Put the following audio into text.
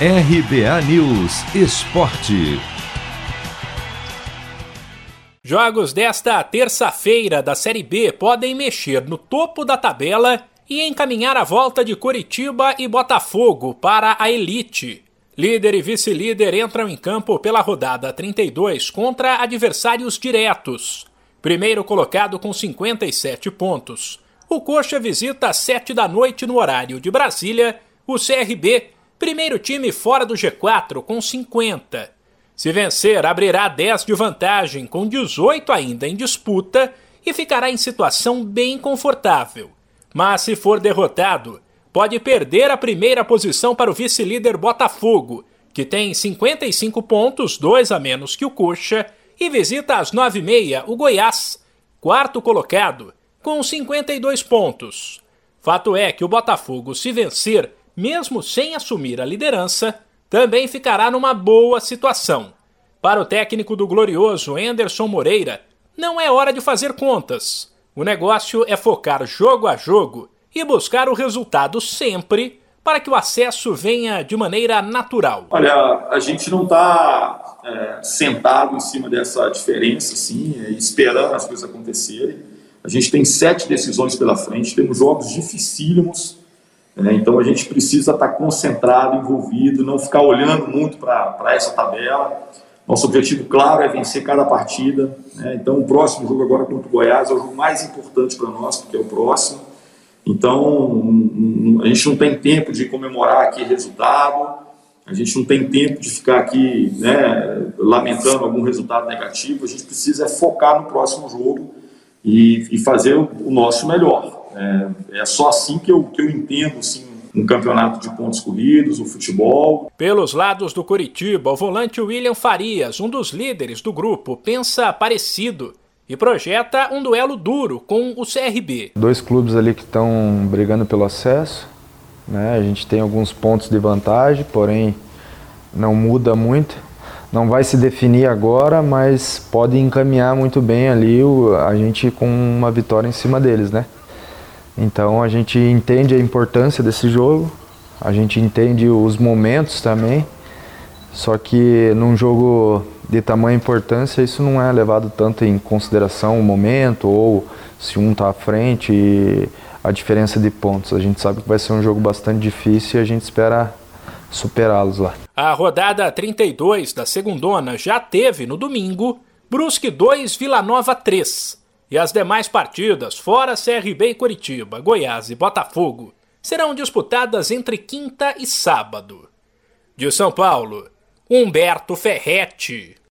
RBA News Esporte. Jogos desta terça-feira da Série B podem mexer no topo da tabela e encaminhar a volta de Curitiba e Botafogo para a elite. Líder e vice-líder entram em campo pela rodada 32 contra adversários diretos. Primeiro colocado com 57 pontos. O Coxa visita às 7 da noite no horário de Brasília o CRB Primeiro time fora do G4 com 50. Se vencer, abrirá 10 de vantagem, com 18 ainda em disputa e ficará em situação bem confortável. Mas se for derrotado, pode perder a primeira posição para o vice-líder Botafogo, que tem 55 pontos, dois a menos que o Coxa, e visita às 9h30 o Goiás, quarto colocado, com 52 pontos. Fato é que o Botafogo, se vencer, mesmo sem assumir a liderança, também ficará numa boa situação. Para o técnico do Glorioso, Anderson Moreira, não é hora de fazer contas. O negócio é focar jogo a jogo e buscar o resultado sempre para que o acesso venha de maneira natural. Olha, a gente não está é, sentado em cima dessa diferença, assim, esperando as coisas acontecerem. A gente tem sete decisões pela frente, temos jogos dificílimos né? Então a gente precisa estar concentrado, envolvido, não ficar olhando muito para essa tabela. Nosso objetivo, claro, é vencer cada partida. Né? Então o próximo jogo agora contra o Goiás é o jogo mais importante para nós, porque é o próximo. Então a gente não tem tempo de comemorar aqui resultado, a gente não tem tempo de ficar aqui né, lamentando algum resultado negativo, a gente precisa é focar no próximo jogo e, e fazer o, o nosso melhor. É, é só assim que eu, que eu entendo assim, um campeonato de pontos corridos, o futebol. Pelos lados do Curitiba, o volante William Farias, um dos líderes do grupo, pensa parecido e projeta um duelo duro com o CRB. Dois clubes ali que estão brigando pelo acesso, né? A gente tem alguns pontos de vantagem, porém não muda muito. Não vai se definir agora, mas pode encaminhar muito bem ali a gente com uma vitória em cima deles, né? Então a gente entende a importância desse jogo, a gente entende os momentos também, só que num jogo de tamanha importância isso não é levado tanto em consideração o momento ou se um está à frente e a diferença de pontos. A gente sabe que vai ser um jogo bastante difícil e a gente espera superá-los lá. A rodada 32 da segundona já teve no domingo Brusque 2 Vila Nova 3. E as demais partidas, fora CRB e Curitiba, Goiás e Botafogo, serão disputadas entre quinta e sábado. De São Paulo, Humberto Ferretti.